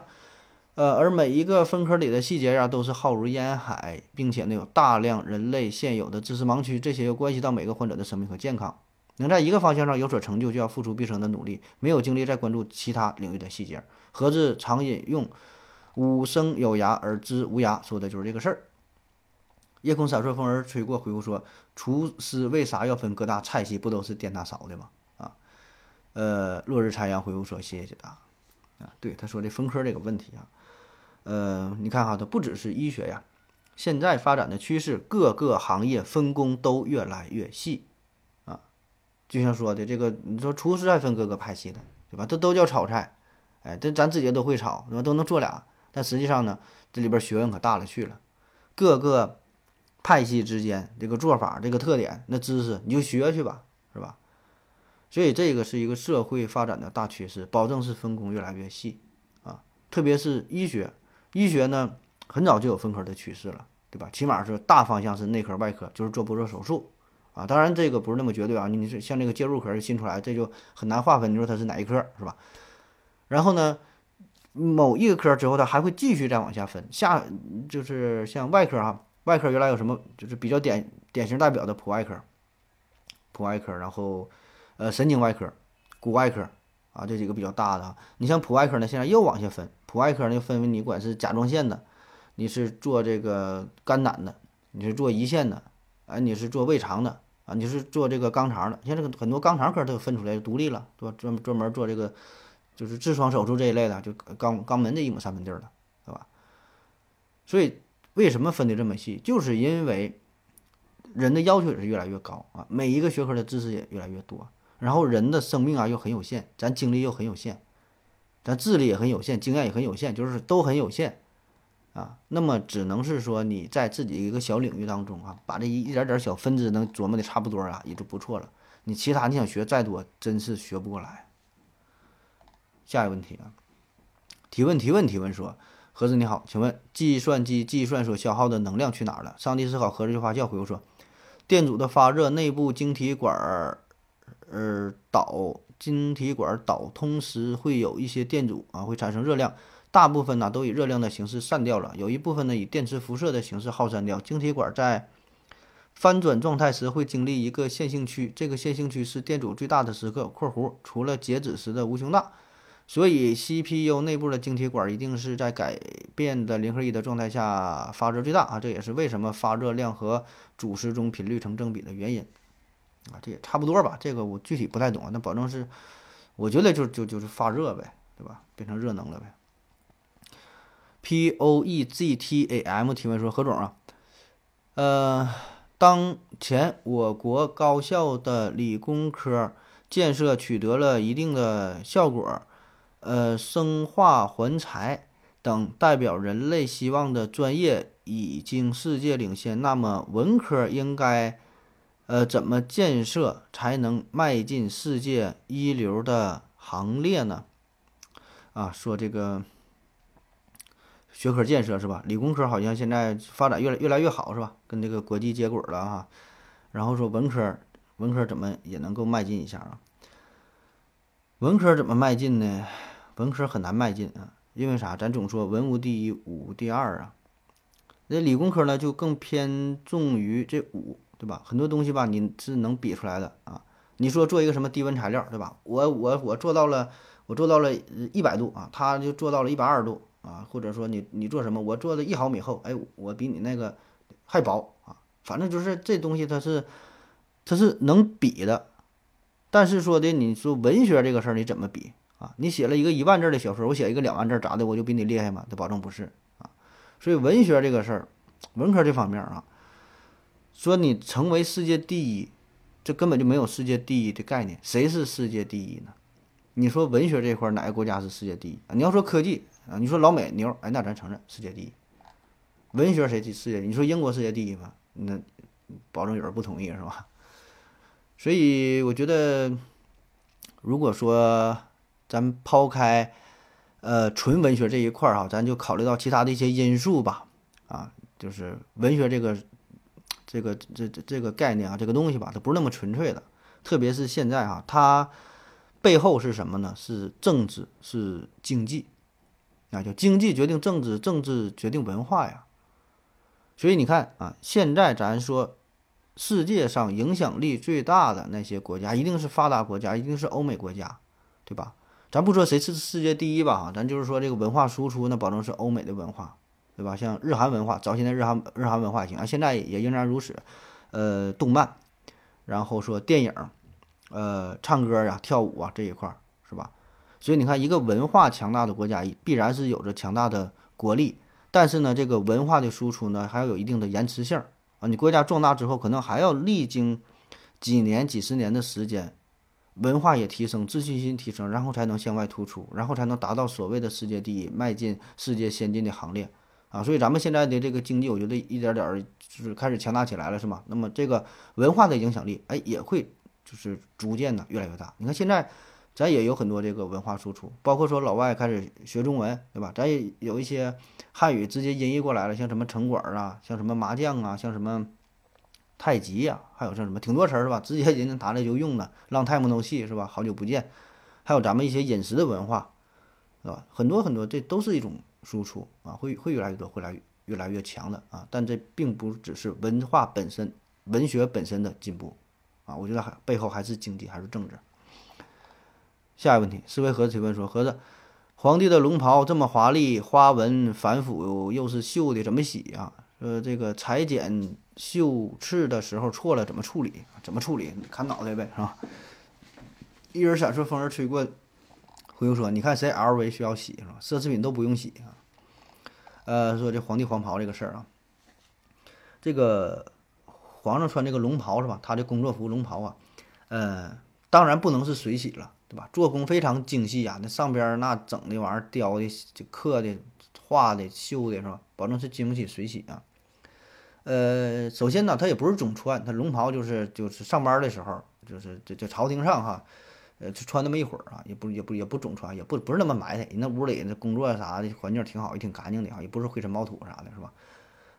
呃，而每一个分科里的细节呀，都是浩如烟海，并且呢有大量人类现有的知识盲区，这些又关系到每个患者的生命和健康。能在一个方向上有所成就，就要付出毕生的努力，没有精力再关注其他领域的细节。盒子常引用“吾生有涯而知无涯”，说的就是这个事儿。夜空闪烁，风儿吹过，回复说：“厨师为啥要分各大菜系？不都是点大勺的吗？”啊，呃，落日残阳回复说：“谢谢解答。”啊，对，他说这分科这个问题啊。呃，你看哈，它不只是医学呀，现在发展的趋势，各个行业分工都越来越细。就像说的这个，你说厨师还分各个派系的，对吧？这都叫炒菜，哎，这咱自己都会炒，对吧？都能做俩，但实际上呢，这里边学问可大了去了，各个派系之间这个做法、这个特点、那知识，你就学去吧，是吧？所以这个是一个社会发展的大趋势，保证是分工越来越细啊，特别是医学。医学呢，很早就有分科的趋势了，对吧？起码是大方向是内科、外科，就是做不做手术啊。当然这个不是那么绝对啊。你是像这个介入科新出来，这就很难划分，你说它是哪一科，是吧？然后呢，某一个科之后，它还会继续再往下分，下就是像外科哈，外科原来有什么，就是比较典典型代表的普外科、普外科，然后呃神经外科、骨外科。啊，这几个比较大的，你像普外科呢，现在又往下分，普外科呢又分为你管是甲状腺的，你是做这个肝胆的，你是做胰腺的，啊，你是做胃肠的，你是做这个肛肠的，现在这个很多肛肠科都分出来独立了，对吧专专门做这个就是痔疮手术这一类的，就肛肛门这一亩三分地儿的，对吧？所以为什么分的这么细，就是因为人的要求也是越来越高啊，每一个学科的知识也越来越多。然后人的生命啊又很有限，咱精力又很有限，咱智力也很有限，经验也很有限，就是都很有限，啊，那么只能是说你在自己一个小领域当中啊，把这一一点点小分支能琢磨的差不多啊，也就不错了。你其他你想学再多，真是学不过来。下一个问题啊，提问提问提问说，盒子你好，请问计算机计算所消耗的能量去哪儿了？上帝思考，盒子就发笑回复说，电阻的发热，内部晶体管儿。呃导晶体管导通时会有一些电阻啊，会产生热量，大部分呢都以热量的形式散掉了，有一部分呢以电磁辐射的形式耗散掉。晶体管在翻转状态时会经历一个线性区，这个线性区是电阻最大的时刻（括弧除了截止时的无穷大）。所以 CPU 内部的晶体管一定是在改变的零和一的状态下发热最大啊，这也是为什么发热量和主时钟频率成正比的原因啊，这也差不多吧。这个我具体不太懂啊，那保证是，我觉得就就就是发热呗，对吧？变成热能了呗。Poeztam 提问说：何总啊，呃，当前我国高校的理工科建设取得了一定的效果。呃，生化环材等代表人类希望的专业已经世界领先，那么文科应该呃怎么建设才能迈进世界一流的行列呢？啊，说这个学科建设是吧？理工科好像现在发展越来越来越好是吧？跟这个国际接轨了哈。然后说文科，文科怎么也能够迈进一下啊？文科怎么迈进呢？文科很难迈进啊，因为啥？咱总说文无第一，武无第二啊。那理工科呢，就更偏重于这武，对吧？很多东西吧，你是能比出来的啊。你说做一个什么低温材料，对吧？我我我做到了，我做到了一百度啊，他就做到了一百二十度啊。或者说你你做什么，我做的一毫米厚，哎，我比你那个还薄啊。反正就是这东西它是它是能比的，但是说的你说文学这个事儿你怎么比？啊，你写了一个一万字的小说，我写一个两万字，咋的？我就比你厉害吗？这保证不是啊。所以文学这个事儿，文科这方面啊，说你成为世界第一，这根本就没有世界第一的概念。谁是世界第一呢？你说文学这块哪个国家是世界第一啊？你要说科技啊，你说老美牛，哎，那咱承认世界第一。文学谁第世界？你说英国世界第一吗？那保证有人不同意是吧？所以我觉得，如果说。咱抛开，呃，纯文学这一块儿哈，咱就考虑到其他的一些因素吧，啊，就是文学这个，这个这这这个概念啊，这个东西吧，它不是那么纯粹的，特别是现在哈，它背后是什么呢？是政治，是经济，啊，就经济决定政治，政治决定文化呀。所以你看啊，现在咱说世界上影响力最大的那些国家，一定是发达国家，一定是欧美国家，对吧？咱不说谁是世界第一吧，咱就是说这个文化输出，那保证是欧美的文化，对吧？像日韩文化，早些年日韩日韩文化也行啊，现在也仍然如此。呃，动漫，然后说电影，呃，唱歌呀、跳舞啊这一块儿，所以你看，一个文化强大的国家，必然是有着强大的国力，但是呢，这个文化的输出呢，还要有一定的延迟性啊。你国家壮大之后，可能还要历经几年、几十年的时间。文化也提升，自信心提升，然后才能向外突出，然后才能达到所谓的世界第一，迈进世界先进的行列啊！所以咱们现在的这个经济，我觉得一点点儿就是开始强大起来了，是吗？那么这个文化的影响力，哎，也会就是逐渐的越来越大。你看现在咱也有很多这个文化输出，包括说老外开始学中文，对吧？咱也有一些汉语直接音译过来了，像什么城管啊，像什么麻将啊，像什么。太极呀，还有像什么挺多词儿是吧？直接人家拿来就用了，long time no see 是吧？好久不见，还有咱们一些饮食的文化，是吧？很多很多，这都是一种输出啊，会会越来越多，会来越来越强的啊。但这并不只是文化本身、文学本身的进步啊，我觉得还背后还是经济，还是政治。下一个问题，思维盒子提问说：盒子，皇帝的龙袍这么华丽，花纹繁复，又是绣的，怎么洗啊？呃，这个裁剪。绣刺的时候错了怎么处理？怎么处理？砍脑袋呗，是吧？一人闪烁，风儿吹过。回复说：“你看谁 LV 需要洗是吧？奢侈品都不用洗啊。”呃，说这皇帝黄袍这个事儿啊，这个皇上穿这个龙袍是吧？他的工作服龙袍啊，呃，当然不能是水洗了，对吧？做工非常精细啊，那上边那整的玩意儿雕的、刻的、画的、绣的是吧？保证是经不起水洗啊。呃，首先呢，他也不是总穿，他龙袍就是就是上班的时候，就是这这朝廷上哈，呃，就穿那么一会儿啊，也不也不也不总穿，也不不是那么埋汰。人那屋里那工作啥的环境挺好，也挺干净的啊，也不是灰尘冒土啥的，是吧？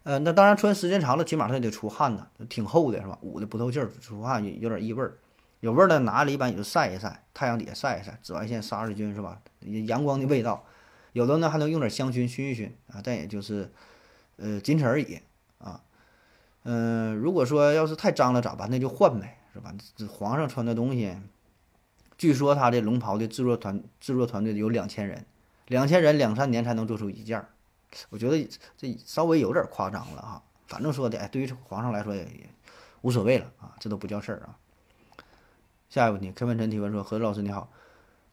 呃，那当然穿时间长了，起码他得出汗呢，挺厚的是吧？捂的不透气儿，出汗有点异味儿，有味儿的拿了一般也就晒一晒，太阳底下晒一晒，紫外线杀日菌是吧？阳光的味道，有的呢还能用点香薰熏一熏啊，但也就是呃仅此而已啊。嗯，如果说要是太脏了咋办？那就换呗，是吧？这皇上穿的东西，据说他这龙袍的制作团制作团队有两千人，两千人两三年才能做出一件儿，我觉得这稍微有点夸张了哈。反正说的，哎，对于皇上来说也也无所谓了啊，这都不叫事儿啊。下一个问题，柯文晨提问说：何老师你好，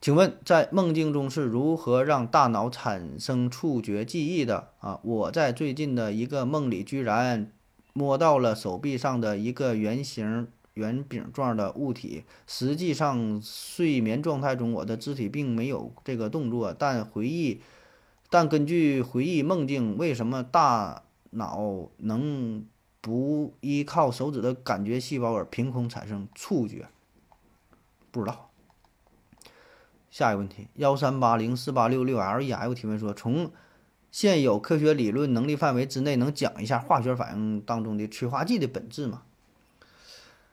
请问在梦境中是如何让大脑产生触觉记忆的啊？我在最近的一个梦里居然摸到了手臂上的一个圆形。圆饼状的物体，实际上睡眠状态中我的肢体并没有这个动作，但回忆，但根据回忆梦境，为什么大脑能不依靠手指的感觉细胞而凭空产生触觉？不知道。下一个问题，幺三八零四八六六 L E F 提问说，从现有科学理论能力范围之内，能讲一下化学反应当中的催化剂的本质吗？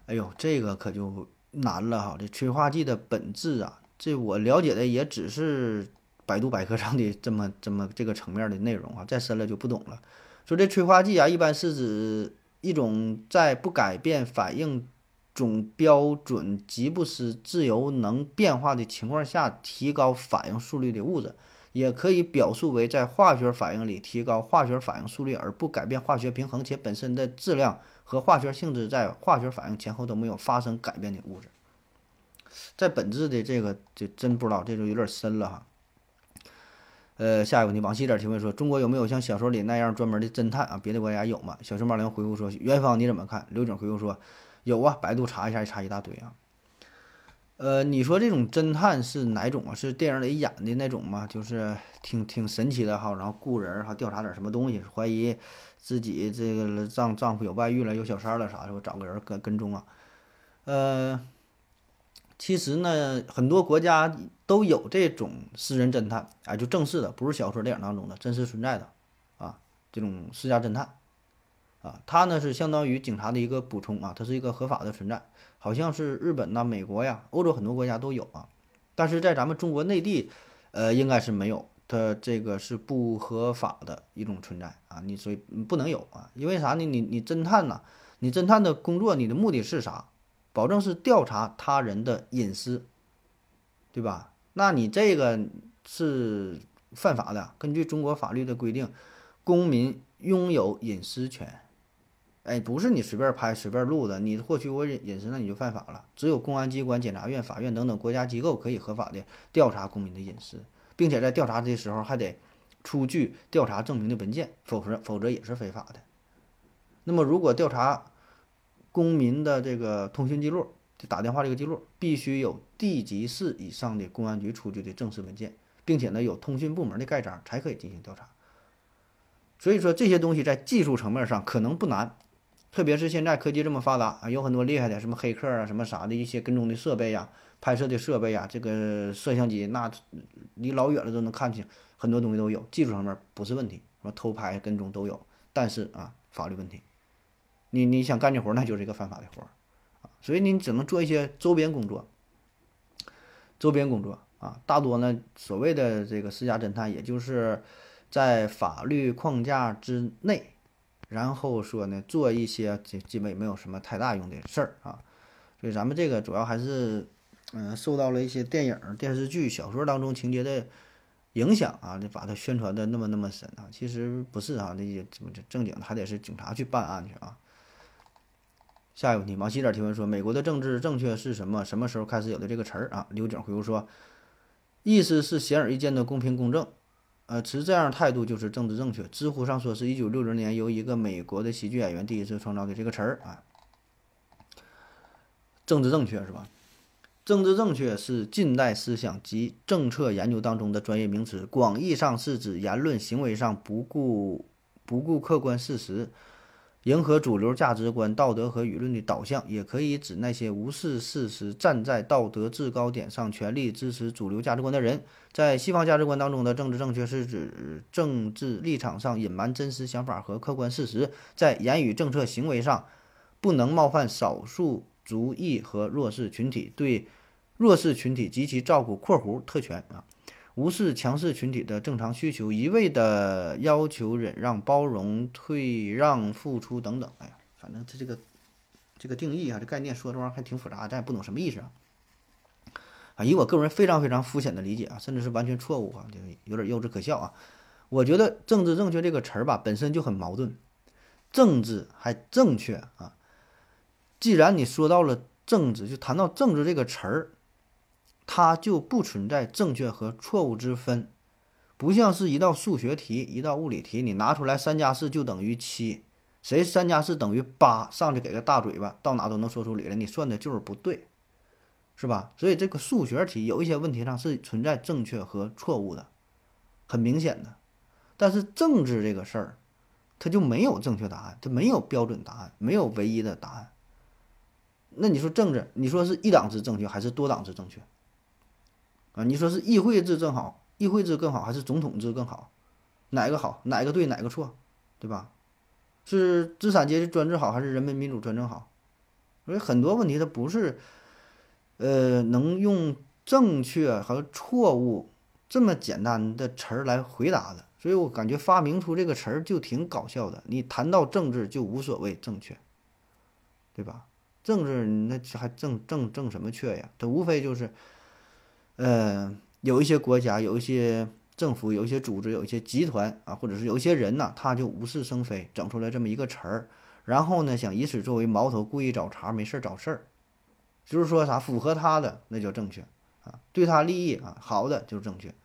哎呦，这个可就难了哈！这催化剂的本质啊，这我了解的也只是百度百科上的这么这么这个层面的内容啊，再深了就不懂了。说这催化剂啊，一般是指一种在不改变反应总标准、吉布斯自由能变化的情况下提高反应速率的物质，也可以表述为在化学反应里提高化学反应速率而不改变化学平衡且本身的质量。和化学性质在化学反应前后都没有发生改变的物质，在本质的这个就真不知道，这就有点深了哈。呃，下一个问题，往细点提问说，中国有没有像小说里那样专门的侦探啊？别的国家有吗？小熊猫零回复说，元芳你怎么看？刘景回复说，有啊，百度查一下，一查一大堆啊。呃，你说这种侦探是哪种啊？是电影里演的那种吗？就是挺挺神奇的哈，然后雇人哈调查点什么东西，怀疑。自己这个丈丈夫有外遇了，有小三了啥的，我找个人跟跟踪啊。呃，其实呢，很多国家都有这种私人侦探，哎，就正式的，不是小说电影当中的，真实存在的啊。这种私家侦探啊，他呢是相当于警察的一个补充啊，它是一个合法的存在。好像是日本呐、美国呀、欧洲很多国家都有啊，但是在咱们中国内地，呃，应该是没有。它这个是不合法的一种存在啊，你所以不能有啊，因为啥呢？你你侦探呐，你侦探的工作，你的目的是啥？保证是调查他人的隐私，对吧？那你这个是犯法的。根据中国法律的规定，公民拥有隐私权。哎，不是你随便拍、随便录的，你获取我隐隐私，那你就犯法了。只有公安机关、检察院、法院等等国家机构可以合法的调查公民的隐私。并且在调查的时候还得出具调查证明的文件，否则否则也是非法的。那么，如果调查公民的这个通讯记录、就打电话这个记录，必须有地级市以上的公安局出具的正式文件，并且呢有通讯部门的盖章，才可以进行调查。所以说这些东西在技术层面上可能不难，特别是现在科技这么发达啊，有很多厉害的什么黑客啊、什么啥的一些跟踪的设备呀。拍摄的设备啊，这个摄像机那离老远了都能看清，很多东西都有，技术上面不是问题，什么偷拍跟踪都有。但是啊，法律问题，你你想干这活，那就是一个犯法的活儿啊，所以你只能做一些周边工作，周边工作啊，大多呢所谓的这个私家侦探，也就是在法律框架之内，然后说呢做一些基基本没有什么太大用的事儿啊，所以咱们这个主要还是。嗯，受到了一些电影、电视剧、小说当中情节的影响啊，就把它宣传的那么那么深啊。其实不是啊，那些怎么正经的还得是警察去办案去啊。下一个问题，往西点提问说，美国的政治正确是什么？什么时候开始有的这个词儿啊？刘景回复说，意思是显而易见的公平公正。呃，持这样态度就是政治正确。知乎上说是一九六零年由一个美国的喜剧演员第一次创造的这个词儿啊。政治正确是吧？政治正确是近代思想及政策研究当中的专业名词，广义上是指言论行为上不顾不顾客观事实，迎合主流价值观、道德和舆论的导向，也可以指那些无视事实、站在道德制高点上、全力支持主流价值观的人。在西方价值观当中的政治正确是指政治立场上隐瞒真实想法和客观事实，在言语、政策、行为上不能冒犯少数族裔和弱势群体，对。弱势群体及其照顾（括弧特权）啊，无视强势群体的正常需求，一味的要求忍让、包容、退让、付出等等。哎呀，反正这这个这个定义啊，这概念说这玩意儿还挺复杂，咱也不懂什么意思啊。啊，以我个人非常非常肤浅的理解啊，甚至是完全错误啊，就有点幼稚可笑啊。我觉得“政治正确”这个词儿吧，本身就很矛盾，政治还正确啊。既然你说到了政治，就谈到政治这个词儿，它就不存在正确和错误之分，不像是一道数学题、一道物理题，你拿出来三加四就等于七，谁三加四等于八，上去给个大嘴巴，到哪都能说出理来，你算的就是不对。是吧？所以这个数学题有一些问题上是存在正确和错误的，很明显的。但是政治这个事儿，它就没有正确答案，它没有标准答案，没有唯一的答案。那你说政治，你说是一党制正确还是多党制正确？啊，你说是议会制更好，议会制更好还是总统制更好？哪个好？哪个对？哪个错？对吧？是资产阶级专制好还是人民民主专政好？所以很多问题它不是。呃，能用正确和错误这么简单的词儿来回答的，所以我感觉发明出这个词儿就挺搞笑的。你谈到政治就无所谓正确，对吧？政治那还正正正什么确呀？它无非就是，呃，有一些国家、有一些政府、有一些组织、有一些集团啊，或者是有一些人呢，他就无事生非，整出来这么一个词儿，然后呢，想以此作为矛头，故意找茬，没事儿找事儿。就是说啥符合他的那叫正确啊，对他利益啊好的就是正确，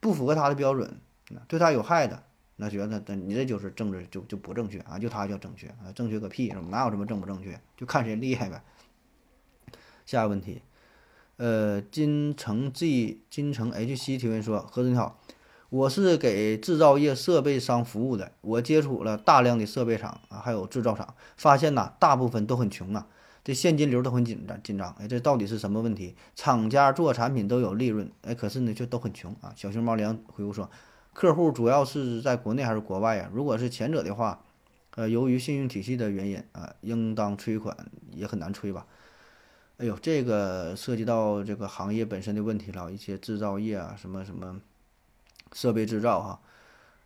不符合他的标准，对他有害的那觉得那你这就是政治就就不正确啊，就他叫正确啊，正确个屁，哪有什么正不正确，就看谁厉害呗。下一个问题，呃，金城 G 金城 HC 提问说：何子你好，我是给制造业设备商服务的，我接触了大量的设备厂啊，还有制造厂，发现呐，大部分都很穷啊。这现金流都很紧张，紧张，哎，这到底是什么问题？厂家做产品都有利润，哎，可是呢却都很穷啊。小熊猫粮回复说，客户主要是在国内还是国外呀？如果是前者的话，呃，由于信用体系的原因啊，应当催款也很难催吧？哎呦，这个涉及到这个行业本身的问题了，一些制造业啊，什么什么设备制造哈，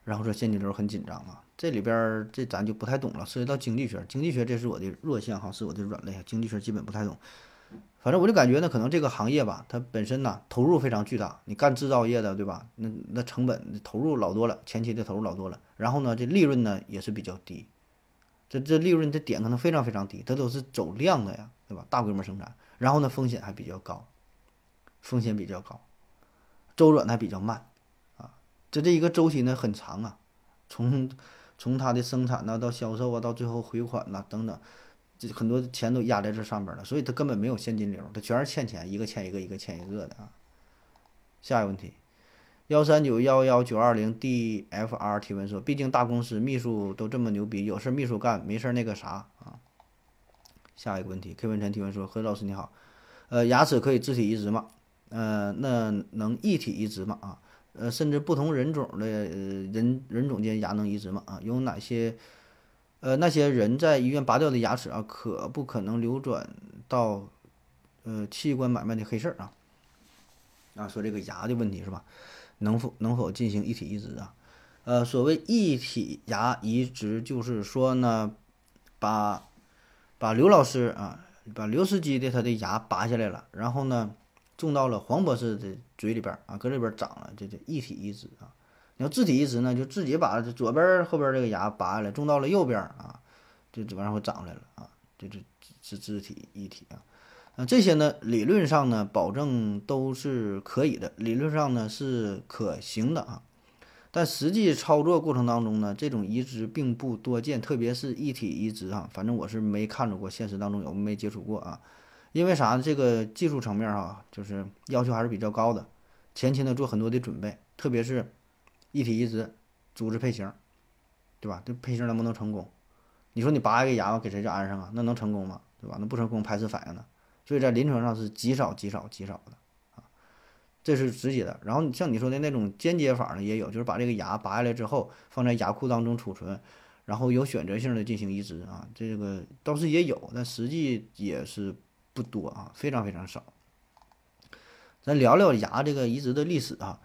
然后说现金流很紧张啊。这里边这咱就不太懂了，涉及到经济学，经济学这是我的弱项哈，是我的软肋，经济学基本不太懂。反正我就感觉呢，可能这个行业吧，它本身呢投入非常巨大，你干制造业的对吧？那那成本投入老多了，前期的投入老多了，然后呢这利润呢也是比较低，这这利润的点可能非常非常低，它都是走量的呀，对吧？大规模生产，然后呢风险还比较高，风险比较高，周转还比较慢啊，这这一个周期呢很长啊，从从它的生产呐到销售啊，到最后回款呐等等，这很多钱都压在这上边了，所以它根本没有现金流，它全是欠钱，一个欠一个，一个欠一个的啊。下一个问题，幺三九幺幺九二零 dfr 提问说，毕竟大公司秘书都这么牛逼，有事秘书干，没事那个啥啊。下一个问题，K 文晨提问说，何老师你好，呃，牙齿可以自体移植吗？呃，那能一体移植吗？啊？呃，甚至不同人种的人人种间牙能移植吗？啊，有哪些？呃，那些人在医院拔掉的牙齿啊，可不可能流转到呃器官买卖的黑市啊？啊，说这个牙的问题是吧？能否能否进行一体移植啊？呃，所谓一体牙移植，就是说呢，把把刘老师啊，把刘司机的他的牙拔下来了，然后呢？种到了黄博士的嘴里边啊，搁这边长了，这这一体移植啊。你要自体移植呢，就自己把左边后边这个牙拔下来，种到了右边啊，这这玩意会长出来了啊。这这是自体一体啊。那这些呢，理论上呢，保证都是可以的，理论上呢是可行的啊。但实际操作过程当中呢，这种移植并不多见，特别是一体移植啊，反正我是没看着过，现实当中有没接触过啊。因为啥呢？这个技术层面哈，就是要求还是比较高的，前期呢做很多的准备，特别是一体移植、组织配型，对吧？这配型能不能成功？你说你拔一个牙给谁就安上啊？那能成功吗？对吧？那不成功排斥反应呢？所以在临床上是极少、极少、极少的，这是直接的。然后像你说的那种间接法呢，也有，就是把这个牙拔下来之后放在牙库当中储存，然后有选择性的进行移植啊，这个倒是也有，但实际也是。不多啊，非常非常少。咱聊聊牙这个移植的历史啊，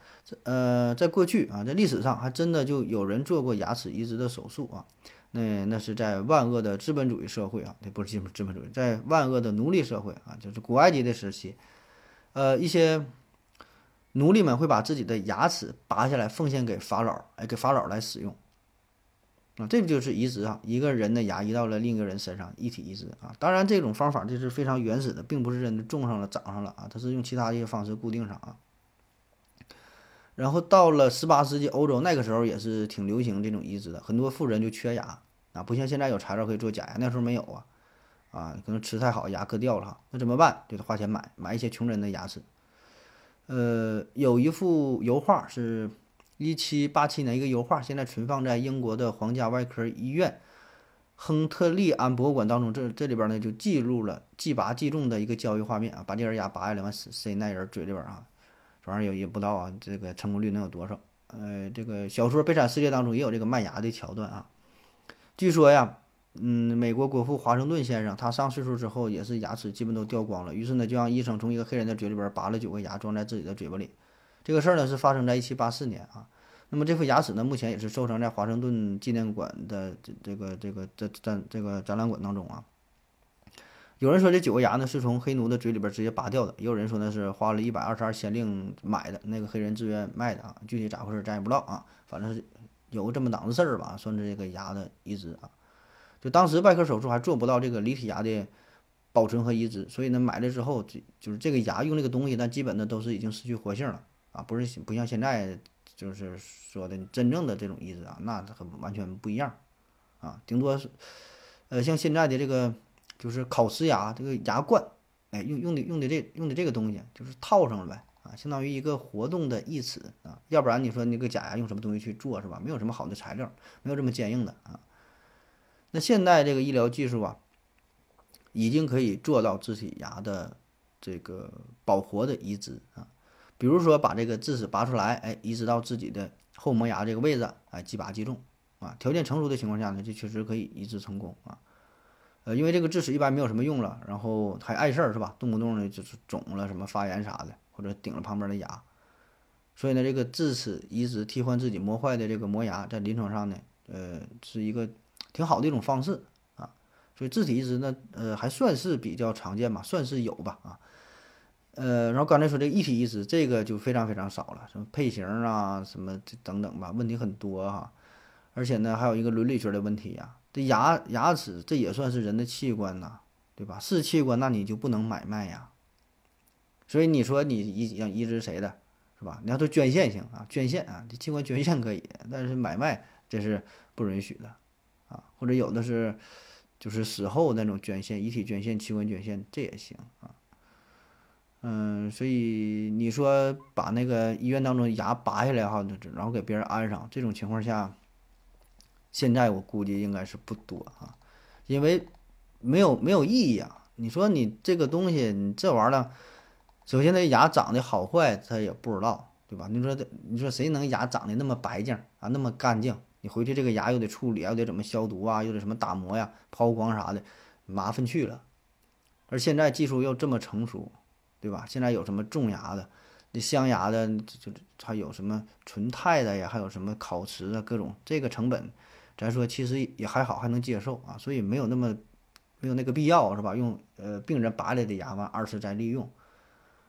呃，在过去啊，在历史上还真的就有人做过牙齿移植的手术啊。那那是在万恶的资本主义社会啊，那不是资本资本主义，在万恶的奴隶社会啊，就是古埃及的时期，呃，一些奴隶们会把自己的牙齿拔下来奉献给法老，哎，给法老来使用。啊，这不就是移植啊？一个人的牙移到了另一个人身上，一体移植啊。当然，这种方法这是非常原始的，并不是真的种上了、长上了啊，它是用其他一些方式固定上啊。然后到了十八世纪欧洲，那个时候也是挺流行这种移植的，很多富人就缺牙啊，不像现在有材料可以做假牙，那时候没有啊，啊，可能吃太好牙磕掉了哈，那怎么办？就得花钱买，买一些穷人的牙齿。呃，有一幅油画是。一七八七年一个油画，现在存放在英国的皇家外科医院亨特利安博物馆当中。这这里边呢就记录了即拔即种的一个交易画面啊，把这人牙拔下来完塞塞那人嘴里边啊，这玩意儿也也不知道啊，这个成功率能有多少？呃，这个小说《悲惨世界》当中也有这个卖牙的桥段啊。据说呀，嗯，美国国父华盛顿先生他上岁数之后也是牙齿基本都掉光了，于是呢就让医生从一个黑人的嘴里边拔了九个牙装在自己的嘴巴里。这个事儿呢是发生在一七八四年啊，那么这副牙齿呢目前也是收藏在华盛顿纪念馆的这这个这个这展这个展览馆当中啊。有人说这九个牙呢是从黑奴的嘴里边直接拔掉的，也有人说呢是花了一百二十二先令买的，那个黑人自愿卖的啊，具体咋回事咱也不知道啊，反正是有这么档子事儿吧，算是这个牙的移植啊。就当时外科手术还做不到这个离体牙的。保存和移植，所以呢，买了之后就就是这个牙用这个东西，但基本的都是已经失去活性了。啊，不是不像现在，就是说的真正的这种移植啊，那很完全不一样，啊，顶多是，呃，像现在的这个就是烤瓷牙，这个牙冠，哎，用用的用的这用的这个东西就是套上了呗，啊，相当于一个活动的义齿啊，要不然你说那个假牙用什么东西去做是吧？没有什么好的材料，没有这么坚硬的啊。那现在这个医疗技术啊，已经可以做到自体牙的这个保活的移植啊。比如说把这个智齿拔出来，哎，移植到自己的后磨牙这个位置，哎，即拔即种啊。条件成熟的情况下呢，就确实可以移植成功啊。呃，因为这个智齿一般没有什么用了，然后还碍事儿是吧？动不动呢就是肿了，什么发炎啥的，或者顶了旁边的牙。所以呢，这个智齿移植替换自己磨坏的这个磨牙，在临床上呢，呃，是一个挺好的一种方式啊。所以自体移植呢，呃，还算是比较常见吧，算是有吧啊。呃，然后刚才说这一体移植，这个就非常非常少了，什么配型啊，什么这等等吧，问题很多哈。而且呢，还有一个伦理学的问题呀，这牙牙齿这也算是人的器官呐，对吧？是器官，那你就不能买卖呀。所以你说你移想移植谁的，是吧？你要说捐献行啊，捐献啊，这器官捐献可以，但是买卖这是不允许的啊。或者有的是就是死后那种捐献，遗体捐献、器官捐献这也行啊。嗯，所以你说把那个医院当中牙拔下来哈，然后给别人安上，这种情况下，现在我估计应该是不多啊，因为没有没有意义啊。你说你这个东西，你这玩意儿，首先那牙长得好坏他也不知道，对吧？你说的你说谁能牙长得那么白净啊，那么干净？你回去这个牙又得处理，又得怎么消毒啊，又得什么打磨呀、抛光啥的，麻烦去了。而现在技术又这么成熟。对吧？现在有什么种牙的，那镶牙的，就还有什么纯钛的呀？还有什么烤瓷的？各种这个成本，咱说其实也还好，还能接受啊。所以没有那么没有那个必要，是吧？用呃病人拔来的牙嘛二次再利用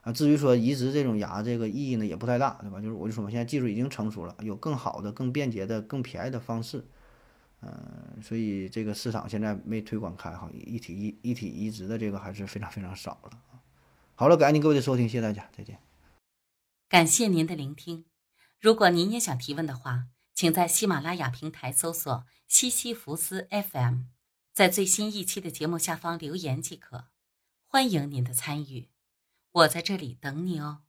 啊。至于说移植这种牙，这个意义呢也不太大，对吧？就是我就说嘛，现在技术已经成熟了，有更好的、更便捷的、更便宜的方式，嗯，所以这个市场现在没推广开哈，一体一一体移植的这个还是非常非常少了。好了，感谢您各位的收听，谢谢大家，再见。感谢您的聆听。如果您也想提问的话，请在喜马拉雅平台搜索“西西弗斯 FM”，在最新一期的节目下方留言即可。欢迎您的参与，我在这里等你哦。